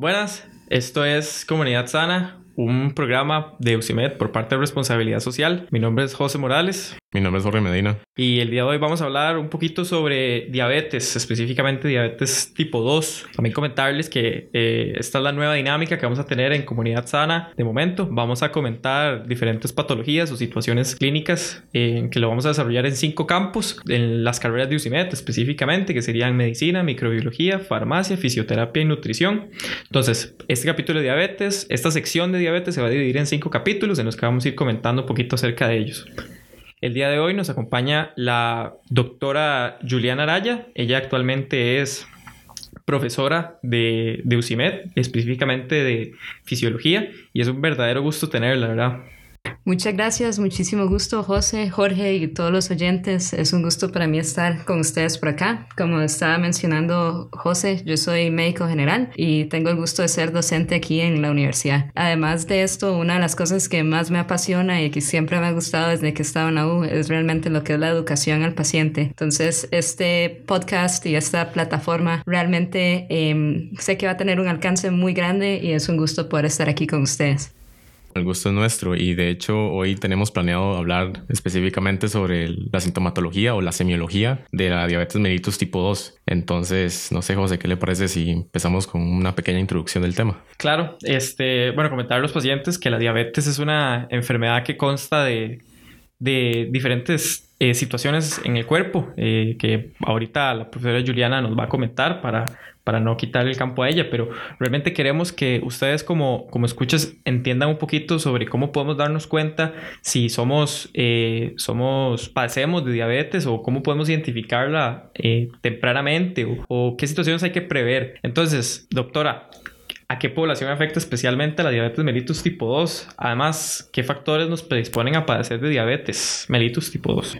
Buenas, esto es Comunidad Sana, un programa de UCIMED por parte de Responsabilidad Social. Mi nombre es José Morales. Mi nombre es Jorge Medina. Y el día de hoy vamos a hablar un poquito sobre diabetes, específicamente diabetes tipo 2. También comentarles que eh, esta es la nueva dinámica que vamos a tener en Comunidad Sana. De momento, vamos a comentar diferentes patologías o situaciones clínicas en que lo vamos a desarrollar en cinco campos, en las carreras de UCIMED específicamente, que serían medicina, microbiología, farmacia, fisioterapia y nutrición. Entonces, este capítulo de diabetes, esta sección de diabetes se va a dividir en cinco capítulos en los que vamos a ir comentando un poquito acerca de ellos. El día de hoy nos acompaña la doctora Juliana Araya. Ella actualmente es profesora de, de UCIMED, específicamente de fisiología, y es un verdadero gusto tenerla, ¿verdad? Muchas gracias, muchísimo gusto José, Jorge y todos los oyentes. Es un gusto para mí estar con ustedes por acá. Como estaba mencionando José, yo soy médico general y tengo el gusto de ser docente aquí en la universidad. Además de esto, una de las cosas que más me apasiona y que siempre me ha gustado desde que estaba en la U es realmente lo que es la educación al paciente. Entonces, este podcast y esta plataforma realmente em, sé que va a tener un alcance muy grande y es un gusto poder estar aquí con ustedes. El gusto es nuestro y de hecho hoy tenemos planeado hablar específicamente sobre la sintomatología o la semiología de la diabetes mellitus tipo 2. Entonces, no sé José, ¿qué le parece si empezamos con una pequeña introducción del tema? Claro, este, bueno, comentar a los pacientes que la diabetes es una enfermedad que consta de, de diferentes eh, situaciones en el cuerpo eh, que ahorita la profesora Juliana nos va a comentar para para no quitar el campo a ella, pero realmente queremos que ustedes como, como escuchas entiendan un poquito sobre cómo podemos darnos cuenta si somos, eh, somos padecemos de diabetes o cómo podemos identificarla tempranamente o, o qué situaciones hay que prever. Entonces, doctora, ¿A qué población afecta especialmente la diabetes mellitus tipo 2? Además, ¿qué factores nos predisponen a padecer de diabetes mellitus tipo 2?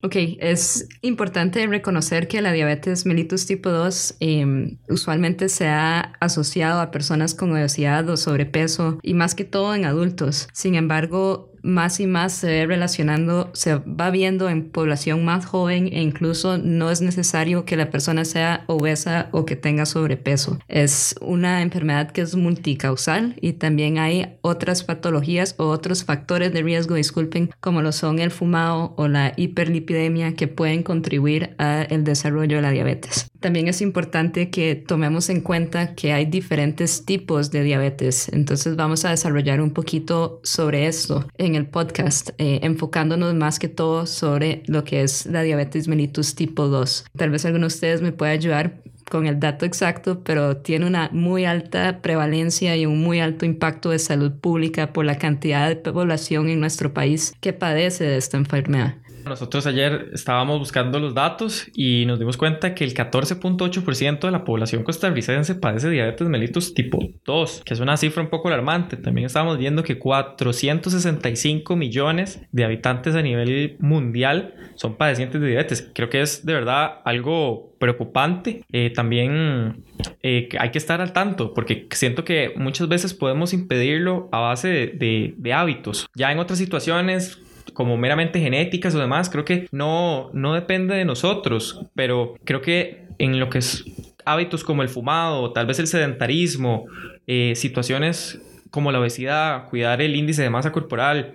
Ok, es importante reconocer que la diabetes mellitus tipo 2 em, usualmente se ha asociado a personas con obesidad o sobrepeso y más que todo en adultos. Sin embargo, más y más se ve relacionando, se va viendo en población más joven e incluso no es necesario que la persona sea obesa o que tenga sobrepeso. Es una enfermedad que es multicausal y también hay otras patologías o otros factores de riesgo, disculpen, como lo son el fumado o la hiperlipidemia que pueden contribuir al desarrollo de la diabetes. También es importante que tomemos en cuenta que hay diferentes tipos de diabetes, entonces vamos a desarrollar un poquito sobre esto en el podcast, eh, enfocándonos más que todo sobre lo que es la diabetes mellitus tipo 2. Tal vez alguno de ustedes me pueda ayudar con el dato exacto, pero tiene una muy alta prevalencia y un muy alto impacto de salud pública por la cantidad de población en nuestro país que padece de esta enfermedad. Nosotros ayer estábamos buscando los datos y nos dimos cuenta que el 14.8% de la población costarricense padece diabetes mellitus tipo 2, que es una cifra un poco alarmante. También estábamos viendo que 465 millones de habitantes a nivel mundial son padecientes de diabetes. Creo que es de verdad algo preocupante. Eh, también eh, hay que estar al tanto porque siento que muchas veces podemos impedirlo a base de hábitos. Ya en otras situaciones como meramente genéticas o demás, creo que no, no depende de nosotros, pero creo que en lo que es hábitos como el fumado, tal vez el sedentarismo, eh, situaciones como la obesidad, cuidar el índice de masa corporal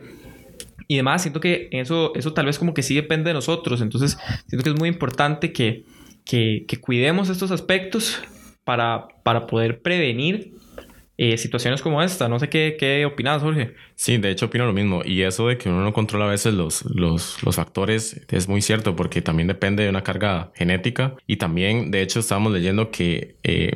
y demás, siento que eso, eso tal vez como que sí depende de nosotros, entonces siento que es muy importante que, que, que cuidemos estos aspectos para, para poder prevenir eh, situaciones como esta. No sé qué, qué opinas, Jorge. Sí, de hecho opino lo mismo. Y eso de que uno no controla a veces los, los, los factores es muy cierto porque también depende de una carga genética. Y también, de hecho, estábamos leyendo que eh,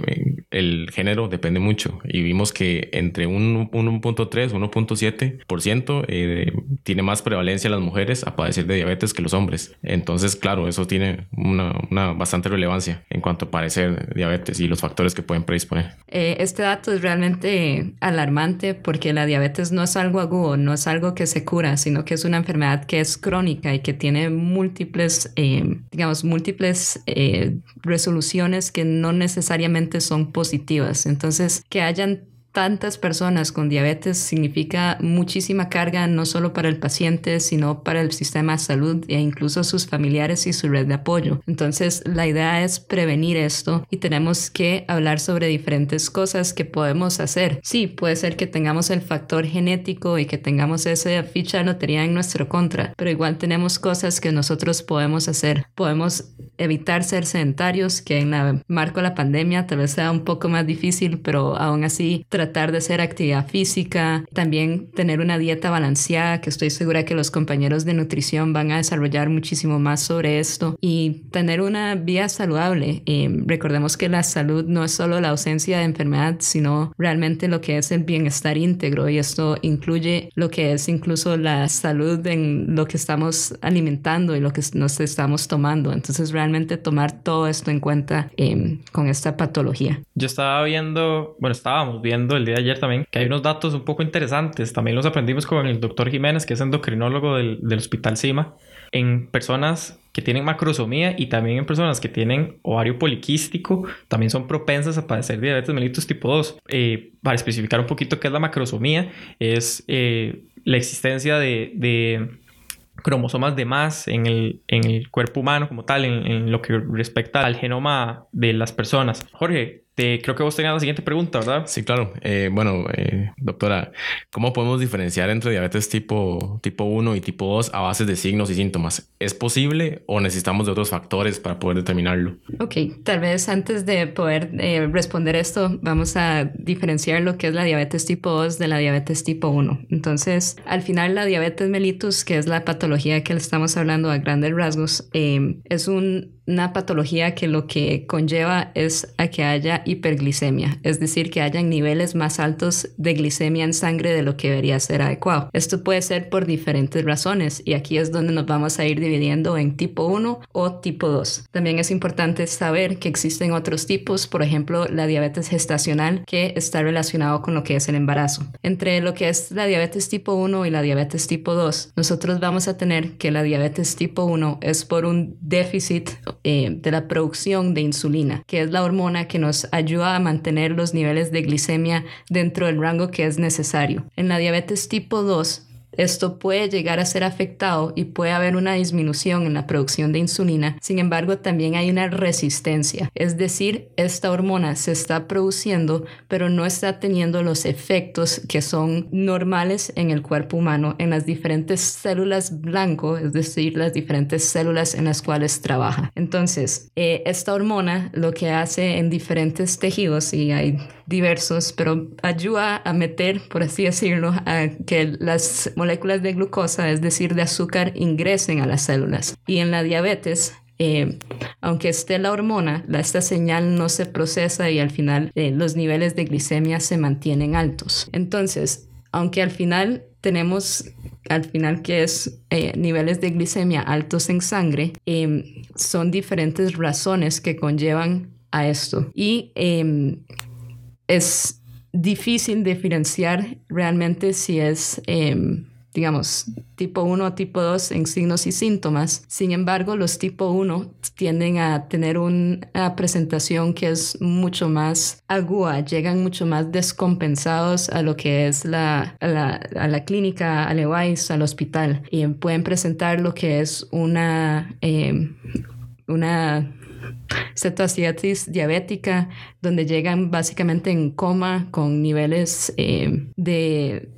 el género depende mucho. Y vimos que entre un 1.3, 1.7% eh, tiene más prevalencia las mujeres a padecer de diabetes que los hombres. Entonces, claro, eso tiene una, una bastante relevancia cuanto a diabetes y los factores que pueden predisponer. Eh, este dato es realmente alarmante porque la diabetes no es algo agudo, no es algo que se cura, sino que es una enfermedad que es crónica y que tiene múltiples, eh, digamos, múltiples eh, resoluciones que no necesariamente son positivas. Entonces, que hayan tantas personas con diabetes significa muchísima carga no solo para el paciente, sino para el sistema de salud e incluso sus familiares y su red de apoyo. Entonces, la idea es prevenir esto y tenemos que hablar sobre diferentes cosas que podemos hacer. Sí, puede ser que tengamos el factor genético y que tengamos esa ficha de lotería en nuestro contra, pero igual tenemos cosas que nosotros podemos hacer. Podemos evitar ser sedentarios, que en el marco de la pandemia tal vez sea un poco más difícil, pero aún así tratar de hacer actividad física, también tener una dieta balanceada, que estoy segura que los compañeros de nutrición van a desarrollar muchísimo más sobre esto, y tener una vida saludable. recordemos que la salud no es solo la ausencia de enfermedad, sino realmente lo que es el bienestar íntegro, y esto incluye lo que es incluso la salud en lo que estamos alimentando y lo que nos estamos tomando. Entonces, realmente tomar todo esto en cuenta em, con esta patología. Yo estaba viendo, bueno, estábamos viendo el día de ayer también, que hay unos datos un poco interesantes. También los aprendimos con el doctor Jiménez, que es endocrinólogo del, del Hospital CIMA, en personas que tienen macrosomía y también en personas que tienen ovario poliquístico, también son propensas a padecer diabetes mellitus tipo 2. Eh, para especificar un poquito qué es la macrosomía, es eh, la existencia de, de cromosomas de más en el, en el cuerpo humano como tal, en, en, lo que respecta al genoma de las personas. Jorge, creo que vos tenías la siguiente pregunta, ¿verdad? Sí, claro. Eh, bueno, eh, doctora, ¿cómo podemos diferenciar entre diabetes tipo, tipo 1 y tipo 2 a base de signos y síntomas? ¿Es posible o necesitamos de otros factores para poder determinarlo? Ok, tal vez antes de poder eh, responder esto, vamos a diferenciar lo que es la diabetes tipo 2 de la diabetes tipo 1. Entonces, al final, la diabetes mellitus, que es la patología que le estamos hablando a grandes rasgos, es un una patología que lo que conlleva es a que haya hiperglicemia, es decir, que hayan niveles más altos de glicemia en sangre de lo que debería ser adecuado. Esto puede ser por diferentes razones y aquí es donde nos vamos a ir dividiendo en tipo 1 o tipo 2. También es importante saber que existen otros tipos, por ejemplo, la diabetes gestacional que está relacionado con lo que es el embarazo. Entre lo que es la diabetes tipo 1 y la diabetes tipo 2, nosotros vamos a tener que la diabetes tipo 1 es por un déficit eh, de la producción de insulina, que es la hormona que nos ayuda a mantener los niveles de glicemia dentro del rango que es necesario. En la diabetes tipo 2, esto puede llegar a ser afectado y puede haber una disminución en la producción de insulina. Sin embargo, también hay una resistencia. Es decir, esta hormona se está produciendo, pero no está teniendo los efectos que son normales en el cuerpo humano, en las diferentes células blanco, es decir, las diferentes células en las cuales trabaja. Entonces, eh, esta hormona lo que hace en diferentes tejidos, y hay diversos, pero ayuda a meter, por así decirlo, a que las moléculas de glucosa, es decir, de azúcar, ingresen a las células. Y en la diabetes, eh, aunque esté la hormona, esta señal no se procesa y al final eh, los niveles de glicemia se mantienen altos. Entonces, aunque al final tenemos, al final que es eh, niveles de glicemia altos en sangre, son diferentes razones que conllevan a esto. Y es difícil diferenciar realmente si es, em, digamos, tipo 1 o tipo 2 en signos y síntomas. Sin embargo, los tipo 1 tienden a tener una presentación que es mucho más aguda, llegan mucho más descompensados a lo que es la, a la, a la clínica, al EWIS, al hospital, y pueden presentar lo que es una, em, una cetoacidosis diabética, donde llegan básicamente en coma con niveles eh, de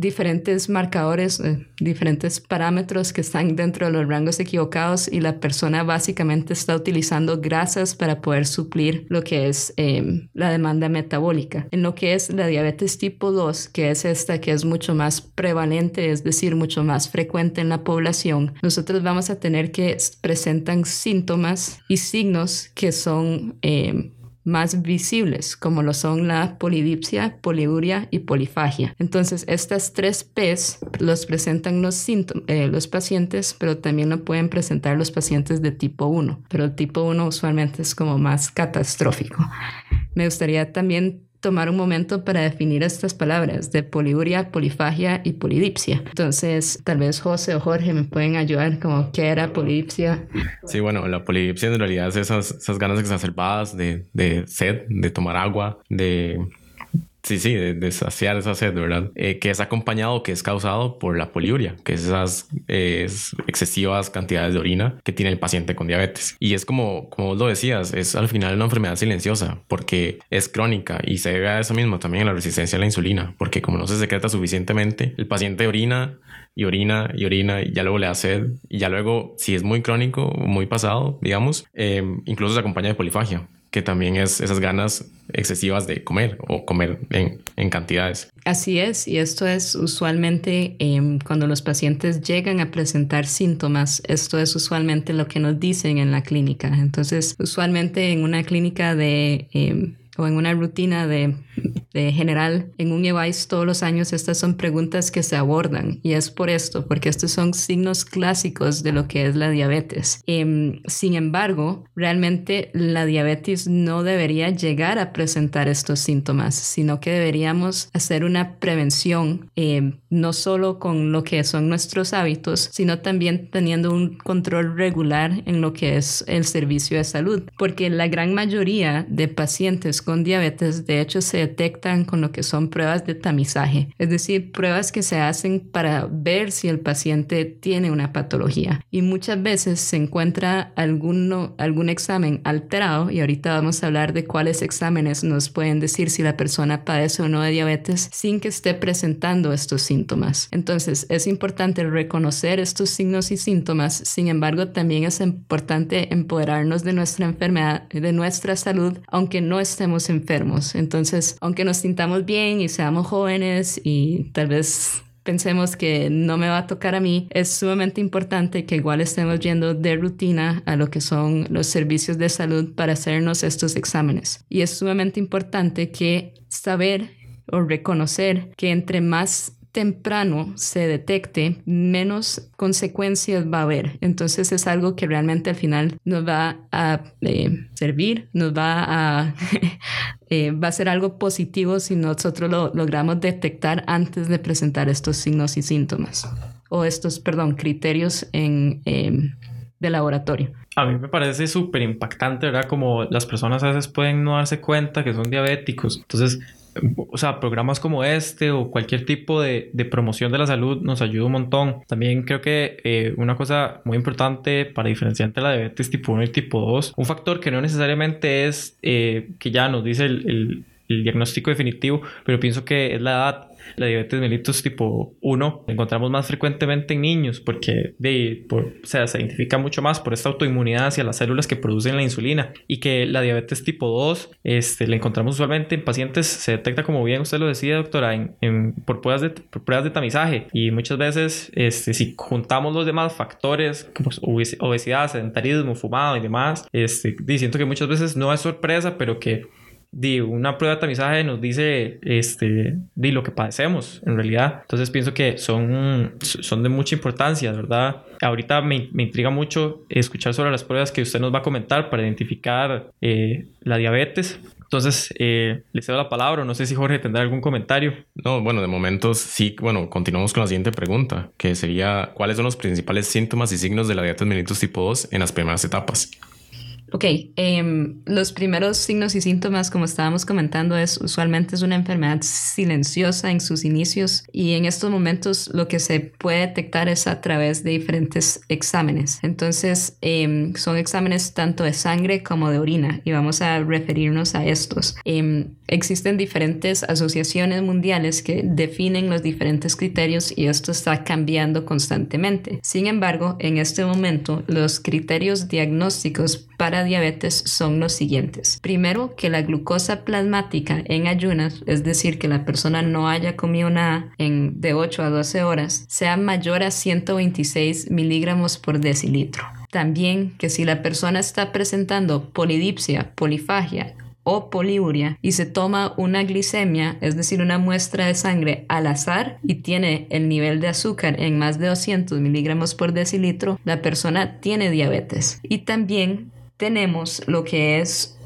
diferentes marcadores, eh, diferentes parámetros que están dentro de los rangos equivocados y la persona básicamente está utilizando grasas para poder suplir lo que es em, la demanda metabólica. En lo que es la diabetes tipo 2, que es esta que es mucho más prevalente, es decir, mucho más frecuente en la población, nosotros vamos a tener que presentan síntomas y signos que son em, más visibles, como lo son la polidipsia, poliuria y polifagia. Entonces, estas tres P's los presentan los, eh, los pacientes, pero también lo pueden presentar los pacientes de tipo 1, pero el tipo 1 usualmente es como más catastrófico. Me gustaría también tomar un momento para definir estas palabras de poliuria, polifagia y polidipsia. Entonces, tal vez José o Jorge me pueden ayudar como qué era polidipsia. Sí, bueno, la polidipsia en realidad es esas, esas ganas exacerbadas de, de sed, de tomar agua, de Sí, sí, de, saciar esa sed, ¿verdad? Eh, que es acompañado, que es causado por la poliuria, que es esas excesivas cantidades de orina que tiene el paciente con diabetes. Y es como, como vos lo decías, es al final una enfermedad silenciosa porque es crónica y se debe a eso mismo también a la resistencia a la insulina, porque como no se secreta suficientemente, el paciente orina y orina y orina y ya luego le da sed y ya luego, si es muy crónico, muy pasado, digamos, eh, incluso se acompaña de polifagia que también es esas ganas excesivas de comer o comer en, cantidades. Así es, y esto es usualmente em, cuando los pacientes llegan a presentar síntomas, esto es usualmente lo que nos dicen en la clínica. Entonces, usualmente en una clínica de... Em, o en una rutina de de general en un EVICE todos los años estas son preguntas que se abordan y es por esto, porque estos son signos clásicos de lo que es la diabetes. Em, sin embargo, realmente la diabetes no debería llegar a presentar estos síntomas, sino que deberíamos hacer una prevención, em, no solo con lo que son nuestros hábitos, sino también teniendo un control regular en lo que es el servicio de salud, porque la gran mayoría de pacientes con diabetes de hecho se detectan con lo que son pruebas de tamizaje, es decir, pruebas que se hacen para ver si el paciente tiene una patología. Y muchas veces se encuentra alguno, algún examen alterado, y ahorita vamos a hablar de cuáles exámenes nos pueden decir si la persona padece o no de diabetes sin que esté presentando estos síntomas. Entonces, es importante reconocer estos signos y síntomas, sin embargo, también es importante empoderarnos de nuestra enfermedad, de nuestra salud, aunque no estemos enfermos. Entonces, aunque nos sintamos bien y seamos jóvenes y tal vez pensemos que no me va a tocar a mí, es sumamente importante que igual estemos yendo de rutina a lo que son los servicios de salud para hacernos estos exámenes. Y es sumamente importante que saber o reconocer que entre más temprano se detecte, menos consecuencias va a haber. Entonces es algo que realmente al final nos va a eh, servir, nos va a, eh, va a ser algo positivo si nosotros lo logramos detectar antes de presentar estos signos y síntomas o estos, perdón, criterios en, em, de laboratorio. A mí me parece súper impactante, ¿verdad? Como las personas a veces pueden no darse cuenta que son diabéticos. Entonces, o sea, programas como este o cualquier tipo de, promoción de la salud nos ayuda un montón. También creo que eh, una cosa muy importante para diferenciar entre la diabetes tipo 1 y tipo 2, un factor que no necesariamente es eh, que ya nos dice el, el diagnóstico definitivo, pero pienso que es la edad. La diabetes mellitus tipo 1 la encontramos más frecuentemente en niños porque de, por, o sea, se identifica mucho más por esta autoinmunidad hacia las células que producen la insulina y que la diabetes tipo 2 este, la encontramos usualmente en pacientes, se detecta como bien usted lo decía doctora, en, por, pruebas de, pruebas de tamizaje y muchas veces este, si juntamos los demás factores como obesidad, sedentarismo, fumado y demás, este, siento que muchas veces no es sorpresa pero que di, una prueba de tamizaje nos dice este, di, lo que padecemos en realidad. Entonces pienso que son, son de mucha importancia, ¿verdad? Ahorita me, me intriga mucho escuchar sobre las pruebas que usted nos va a comentar para identificar eh, la diabetes. Entonces, eh, le cedo la palabra. No sé si Jorge tendrá algún comentario. No, bueno, de momento sí. Bueno, continuamos con la siguiente pregunta, que sería, ¿cuáles son los principales síntomas y signos de la diabetes mellitus tipo 2 en las primeras etapas? Ok, em, los primeros signos y síntomas, como estábamos comentando, es usualmente es una enfermedad silenciosa en sus inicios y en estos momentos lo que se puede detectar es a través de diferentes exámenes. Entonces, em, son exámenes tanto de sangre como de orina y vamos a referirnos a estos. Em, existen diferentes asociaciones mundiales que definen los diferentes criterios y esto está cambiando constantemente. Sin embargo, en este momento, los criterios diagnósticos para diabetes son los siguientes. Primero, que la glucosa plasmática en ayunas, es decir, que la persona no haya comido nada en de 8 a 12 horas, sea mayor a 126 miligramos por decilitro. También que si la persona está presentando polidipsia, polifagia poliuria y se toma una glicemia, es decir, una muestra de sangre al azar y tiene el nivel de azúcar en más de 200 miligramos por decilitro, la persona tiene diabetes. Y también tenemos lo que es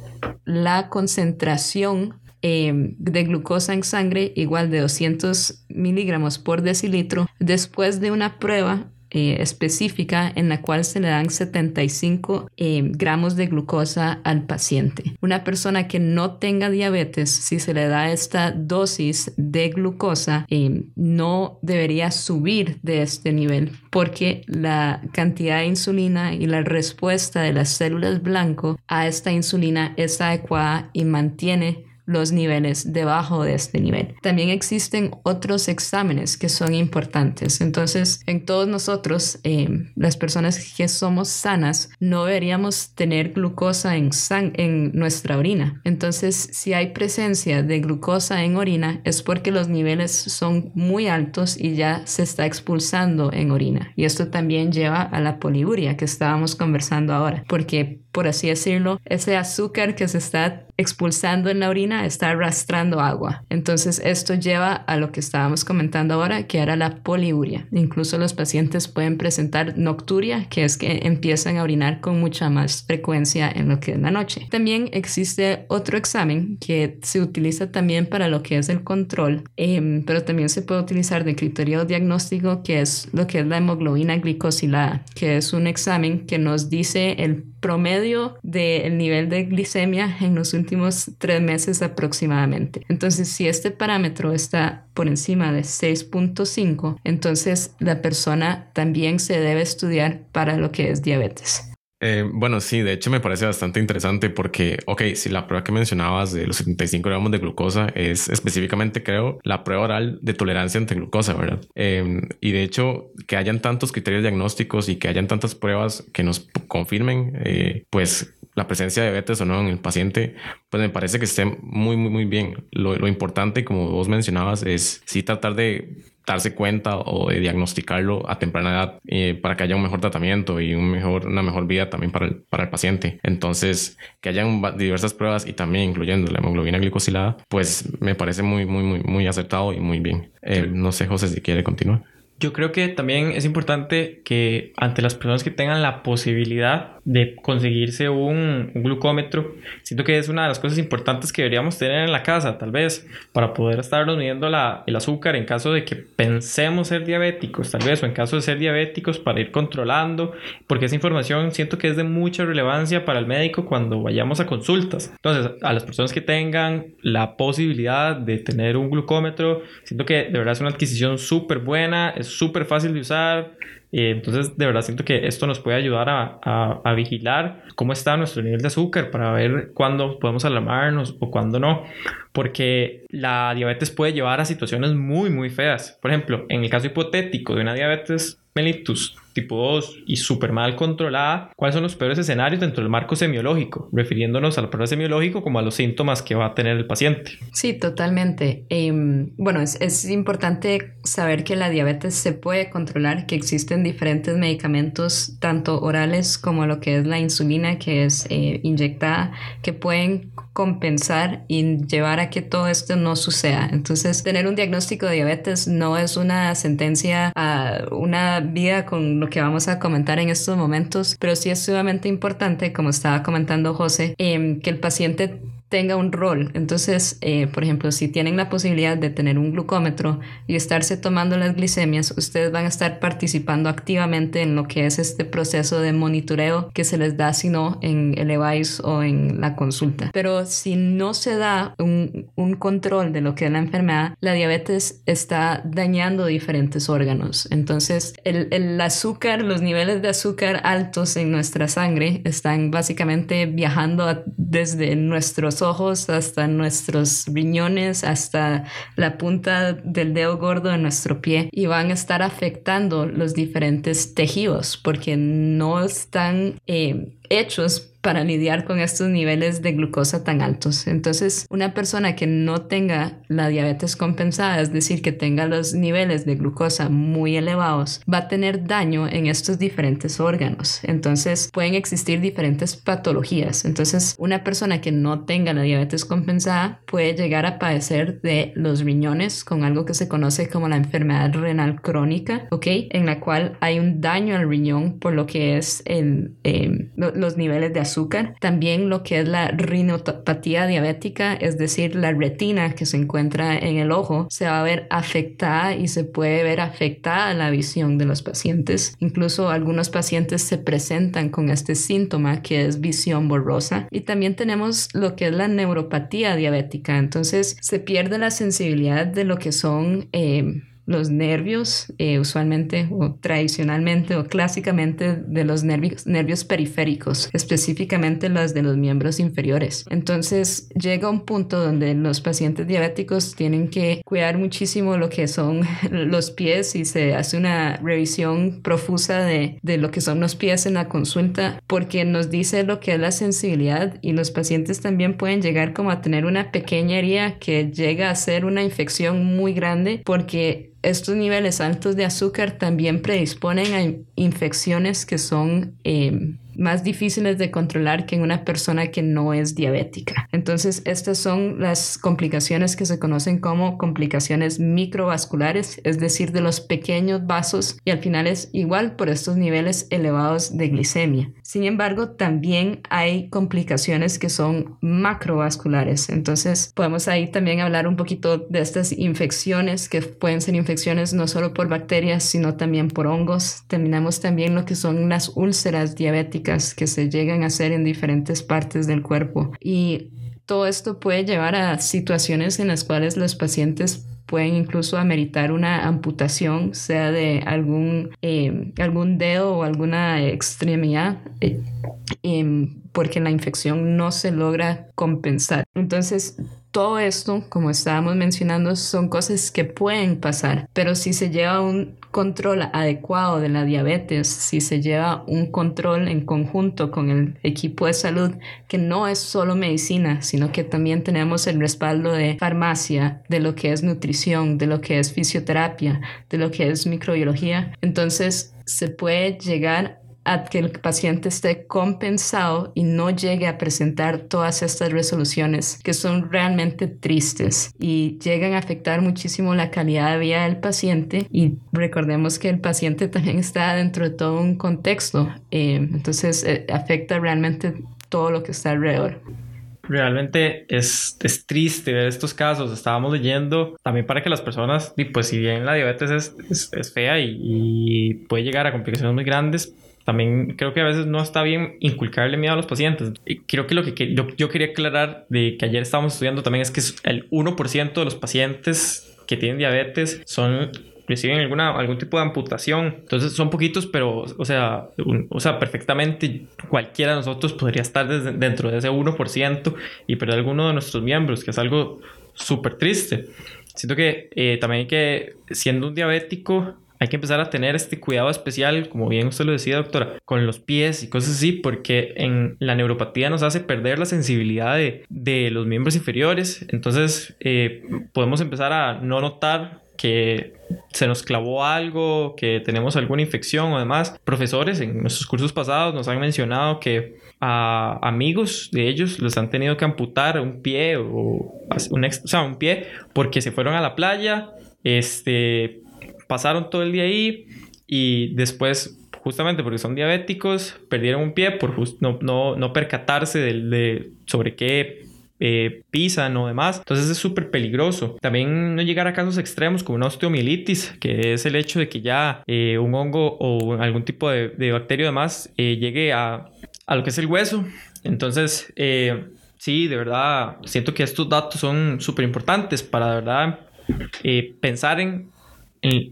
la concentración em, de glucosa en sangre igual de 200 miligramos por decilitro después de una prueba eh, específica en la cual se le dan 75 eh, gramos de glucosa al paciente. Una persona que no tenga diabetes, si se le da esta dosis de glucosa, eh, no debería subir de este nivel porque la cantidad de insulina y la respuesta de las células blanco a esta insulina es adecuada y mantiene los niveles debajo de este nivel. También existen otros exámenes que son importantes. Entonces, en todos nosotros, eh, las personas que somos sanas, no deberíamos tener glucosa en, en nuestra orina. Entonces, si hay presencia de glucosa en orina, es porque los niveles son muy altos y ya se está expulsando en orina. Y esto también lleva a la poliuria que estábamos conversando ahora, porque, por así decirlo, ese azúcar que se está expulsando en la orina está arrastrando agua. Entonces esto lleva a lo que estábamos comentando ahora, que era la poliuria. Incluso los pacientes pueden presentar nocturia, que es que empiezan a orinar con mucha más frecuencia en lo que es la noche. También existe otro examen que se utiliza también para lo que es el control, em, pero también se puede utilizar de criterio diagnóstico, que es lo que es la hemoglobina glicosilada, que es un examen que nos dice el promedio del nivel de glicemia en los últimos tres meses aproximadamente. Entonces, si este parámetro está por encima de 6.5, entonces la persona también se debe estudiar para lo que es diabetes. Eh, bueno, sí, de hecho me parece bastante interesante porque, ok, si la prueba que mencionabas de los 75 gramos de glucosa es específicamente, creo, la prueba oral de tolerancia ante glucosa, ¿verdad? Em, y de hecho, que hayan tantos criterios diagnósticos y que hayan tantas pruebas que nos confirmen, eh, pues la presencia de diabetes o no en el paciente, pues me parece que esté muy, muy, muy bien. Lo, lo importante, como vos mencionabas, es sí tratar de darse cuenta o de diagnosticarlo a temprana edad eh, para que haya un mejor tratamiento y un mejor, una mejor vida también para el, para el paciente. Entonces, que hayan diversas pruebas y también incluyendo la hemoglobina glicosilada, pues me parece muy, muy, muy, muy acertado y muy bien. Eh, no sé, José, si quiere continuar. Yo creo que también es importante que ante las personas que tengan la posibilidad de conseguirse un, glucómetro, siento que es una de las cosas importantes que deberíamos tener en la casa, tal vez, para poder estarnos midiendo la, el azúcar en caso de que pensemos ser diabéticos, tal vez, o en caso de ser diabéticos para ir controlando, porque esa información siento que es de mucha relevancia para el médico cuando vayamos a consultas. Entonces, a las personas que tengan la posibilidad de tener un glucómetro, siento que de verdad es una adquisición súper buena, súper fácil de usar. Eh, entonces, de verdad siento que esto nos puede ayudar a, a, vigilar cómo está nuestro nivel de azúcar para ver cuándo podemos alarmarnos o cuándo no. Porque la diabetes puede llevar a situaciones muy, muy feas. Por ejemplo, en el caso hipotético de una diabetes mellitus tipo 2 y súper mal controlada, ¿cuáles son los peores escenarios dentro del marco semiológico? Refiriéndonos al problema semiológico como a los síntomas que va a tener el paciente. Sí, totalmente. Em, bueno, es, es, importante saber que la diabetes se puede controlar, que existen diferentes medicamentos, tanto orales como lo que es la insulina, que es eh, inyectada, que pueden compensar y llevar a que todo esto no suceda. Entonces, tener un diagnóstico de diabetes no es una sentencia a una vida con lo que vamos a comentar en estos momentos, pero sí es sumamente importante, como estaba comentando José, em, que el paciente tenga un rol. Entonces, eh, por ejemplo, si tienen la posibilidad de tener un glucómetro y estarse tomando las glicemias, ustedes van a estar participando activamente en lo que es este proceso de monitoreo que se les da, si no, en el EVICE o en la consulta. Pero si no se da un, un control de lo que es la enfermedad, la diabetes está dañando diferentes órganos. Entonces, el, el azúcar, los niveles de azúcar altos en nuestra sangre están básicamente viajando desde nuestros ojos, hasta nuestros riñones, hasta la punta del dedo gordo de nuestro pie y van a estar afectando los diferentes tejidos porque no están eh, hechos para lidiar con estos niveles de glucosa tan altos. Entonces, una persona que no tenga la diabetes compensada, es decir, que tenga los niveles de glucosa muy elevados, va a tener daño en estos diferentes órganos. Entonces, pueden existir diferentes patologías. Entonces, una persona que no tenga la diabetes compensada puede llegar a padecer de los riñones con algo que se conoce como la enfermedad renal crónica, ¿ok? En la cual hay un daño al riñón por lo que es el, eh, los niveles de azúcar. También lo que es la rinopatía diabética, es decir, la retina que se encuentra en el ojo, se va a ver afectada y se puede ver afectada la visión de los pacientes. Incluso algunos pacientes se presentan con este síntoma que es visión borrosa. Y también tenemos lo que es la neuropatía diabética. Entonces se pierde la sensibilidad de lo que son... Eh, los nervios, eh, usualmente o tradicionalmente o clásicamente de los nervios, nervios periféricos, específicamente los de los miembros inferiores. Entonces llega un punto donde los pacientes diabéticos tienen que cuidar muchísimo lo que son los pies y se hace una revisión profusa de, de lo que son los pies en la consulta porque nos dice lo que es la sensibilidad y los pacientes también pueden llegar como a tener una pequeña herida que llega a ser una infección muy grande porque estos niveles altos de azúcar también predisponen a infecciones que son eh, más difíciles de controlar que en una persona que no es diabética. Entonces, estas son las complicaciones que se conocen como complicaciones microvasculares, es decir, de los pequeños vasos y al final es igual por estos niveles elevados de glicemia. Sin embargo, también hay complicaciones que son macrovasculares. Entonces, podemos ahí también hablar un poquito de estas infecciones que pueden ser infecciones no solo por bacterias, sino también por hongos. Terminamos también lo que son las úlceras diabéticas que se llegan a hacer en diferentes partes del cuerpo. Y todo esto puede llevar a situaciones en las cuales los pacientes pueden incluso ameritar una amputación, sea de algún, eh, algún dedo o alguna extremidad, eh, em, porque la infección no se logra compensar. Entonces, todo esto, como estábamos mencionando, son cosas que pueden pasar, pero si se lleva un control adecuado de la diabetes, si se lleva un control en conjunto con el equipo de salud, que no es solo medicina, sino que también tenemos el respaldo de farmacia, de lo que es nutrición, de lo que es fisioterapia, de lo que es microbiología, entonces se puede llegar a que el paciente esté compensado y no llegue a presentar todas estas resoluciones que son realmente tristes y llegan a afectar muchísimo la calidad de vida del paciente y recordemos que el paciente también está dentro de todo un contexto, eh, entonces eh, afecta realmente todo lo que está alrededor. Realmente es, es, triste ver estos casos. Estábamos leyendo también para que las personas, pues si bien la diabetes es, es, fea y, y, puede llegar a complicaciones muy grandes, también creo que a veces no está bien inculcarle miedo a los pacientes. Y creo que lo que yo, quería aclarar de que ayer estábamos estudiando también es que el 1% de los pacientes que tienen diabetes son reciben alguna, algún tipo de amputación. Entonces son poquitos, pero, o sea, o sea, perfectamente cualquiera de nosotros podría estar dentro de ese 1% y perder alguno de nuestros miembros, que es algo súper triste. Siento que eh, también hay que, siendo un diabético, hay que empezar a tener este cuidado especial, como bien usted lo decía, doctora, con los pies y cosas así, porque en la neuropatía nos hace perder la sensibilidad de, los miembros inferiores. Entonces, eh, podemos empezar a no notar que se nos clavó algo, que tenemos alguna infección o demás. Profesores en nuestros cursos pasados nos han mencionado que a amigos de ellos les han tenido que amputar un pie o, un, o sea, un pie porque se fueron a la playa, este, pasaron todo el día ahí y después, justamente porque son diabéticos, perdieron un pie por no, no, no, percatarse de, sobre qué eh, pisan o demás. Entonces es súper peligroso. También no llegar a casos extremos como una osteomielitis, que es el hecho de que ya eh, un hongo o algún tipo de, de bacteria o demás eh, llegue a, a, lo que es el hueso. Entonces, sí, de verdad, siento que estos datos son súper importantes para de verdad pensar en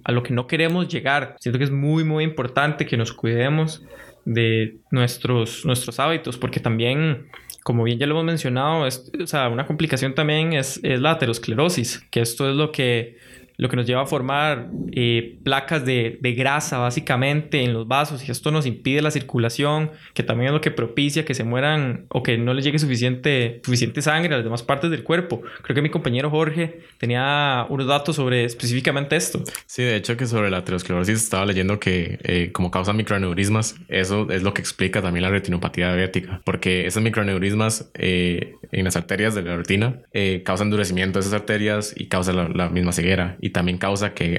a lo que no queremos llegar. Siento que es muy, muy importante que nos cuidemos de nuestros, nuestros hábitos, porque también, como bien ya lo hemos mencionado, es, o sea, una complicación también es, es la aterosclerosis, que esto es lo que lo que nos lleva a formar eh, placas de, grasa básicamente en los vasos y esto nos impide la circulación, que también es lo que propicia que se mueran o que no les llegue suficiente, suficiente sangre a las demás partes del cuerpo. Creo que mi compañero Jorge tenía unos datos sobre específicamente esto. Sí, de hecho que sobre la aterosclerosis estaba leyendo que eh, como causa microaneurismas, eso es lo que explica también la retinopatía diabética, porque esos microaneurismas eh, en las arterias de la retina causan endurecimiento de esas arterias y causan la, misma ceguera también causa que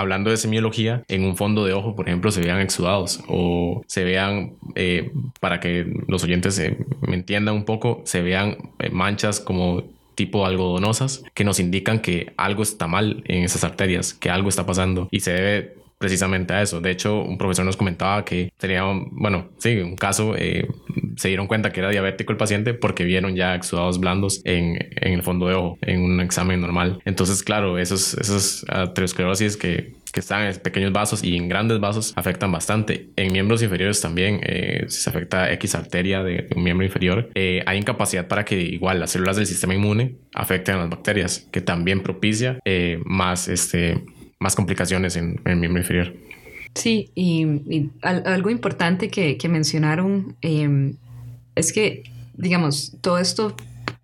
hablando de semiología, en un fondo de ojo, por ejemplo, se vean exudados o se vean, eh, para que los oyentes eh, me entiendan un poco, se vean eh, manchas como tipo algodonosas que nos indican que algo está mal en esas arterias, que algo está pasando y se debe precisamente a eso. De hecho, un profesor nos comentaba que tenía, bueno, sí, un caso, eh, se dieron cuenta que era diabético el paciente porque vieron ya exudados blandos en, en, el fondo de ojo, en un examen normal. Entonces, claro, esos, esos aterosclerosis que, que están en pequeños vasos y en grandes vasos afectan bastante. En miembros inferiores también, eh, si se afecta X arteria de un miembro inferior, eh, hay incapacidad para que igual las células del sistema inmune afecten a las bacterias, que también propicia más este más complicaciones en, el miembro inferior. Sí, y, algo importante que, mencionaron em, es que, digamos, todo esto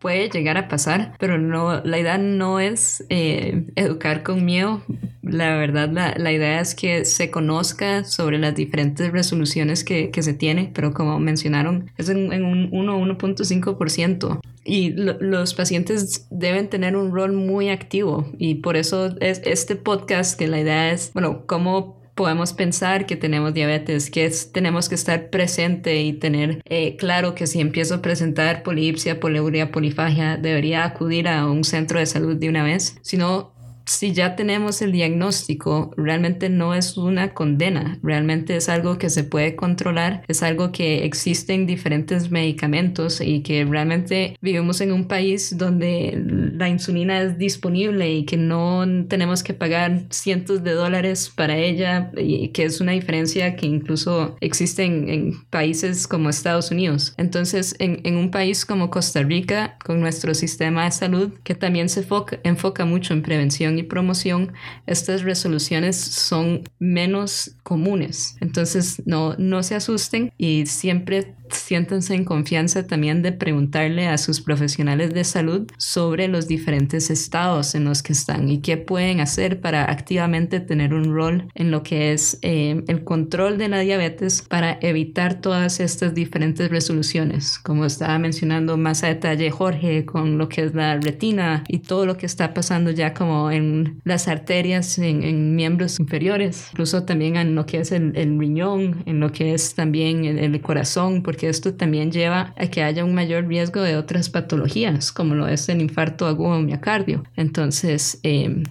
puede llegar a pasar, pero no, la idea no es eh, educar con miedo. La verdad, la, idea es que se conozca sobre las diferentes resoluciones que, se tiene, pero como mencionaron, es en, en un 1 1.5% y los pacientes deben tener un rol muy activo y por eso es este podcast que la idea es, bueno, cómo podemos pensar que tenemos diabetes, que tenemos que estar presente y tener eh, claro que si empiezo a presentar polipsia, poliuria, polifagia, debería acudir a un centro de salud de una vez, sino si ya tenemos el diagnóstico, realmente no es una condena, realmente es algo que se puede controlar, es algo que existen diferentes medicamentos y que realmente vivimos en un país donde la insulina es disponible y que no tenemos que pagar cientos de dólares para ella y que es una diferencia que incluso existe en, países como Estados Unidos. Entonces, en, en, un país como Costa Rica, con nuestro sistema de salud, que también se enfoca mucho en prevención, y promoción, estas resoluciones son menos comunes. Entonces, no, no se asusten y siempre siéntanse en confianza también de preguntarle a sus profesionales de salud sobre los diferentes estados en los que están y qué pueden hacer para activamente tener un rol en lo que es eh, el control de la diabetes para evitar todas estas diferentes resoluciones, como estaba mencionando más a detalle Jorge con lo que es la retina y todo lo que está pasando ya como en las arterias en, miembros inferiores, incluso también en lo que es el, riñón, en lo que es también el, corazón, porque esto también lleva a que haya un mayor riesgo de otras patologías, como lo es el infarto agudo miocardio. Entonces, em,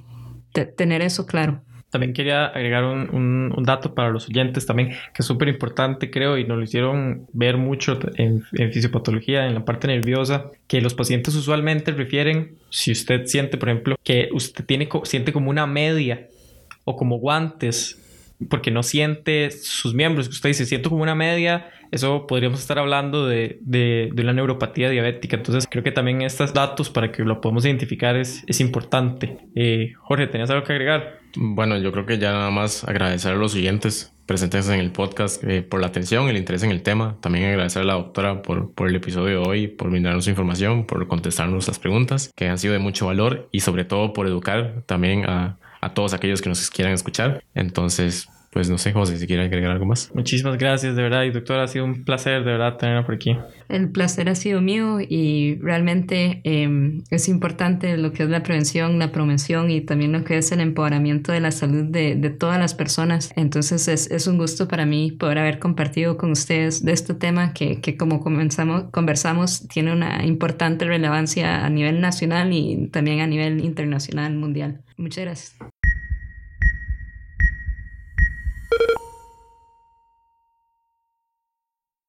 tener eso claro. También quería agregar un, un, dato para los oyentes también, que es súper importante, creo, y nos lo hicieron ver mucho en, en, fisiopatología, en la parte nerviosa, que los pacientes usualmente refieren, si usted siente, por ejemplo, que usted tiene, siente como una media o como guantes, porque no siente sus miembros, usted dice, siento como una media eso podríamos estar hablando de, de, de, una neuropatía diabética. Entonces creo que también estos datos para que lo podamos identificar es, es importante. Eh, Jorge, ¿tenías algo que agregar? Bueno, yo creo que ya nada más agradecer a los siguientes presentes en el podcast eh, por la atención, el interés en el tema. También agradecer a la doctora por, por el episodio de hoy, por brindarnos información, por contestarnos las preguntas que han sido de mucho valor y sobre todo por educar también a, a todos aquellos que nos quieran escuchar. Entonces, pues no sé, José, si quiere agregar algo más. Muchísimas gracias, de verdad. Y doctora, ha sido un placer, de verdad, tenerla por aquí. El placer ha sido mío y realmente em, es importante lo que es la prevención, la promoción y también lo que es el empoderamiento de la salud de, de todas las personas. Entonces es, es, un gusto para mí poder haber compartido con ustedes de este tema que, que como comenzamos, conversamos tiene una importante relevancia a nivel nacional y también a nivel internacional, mundial. Muchas gracias. you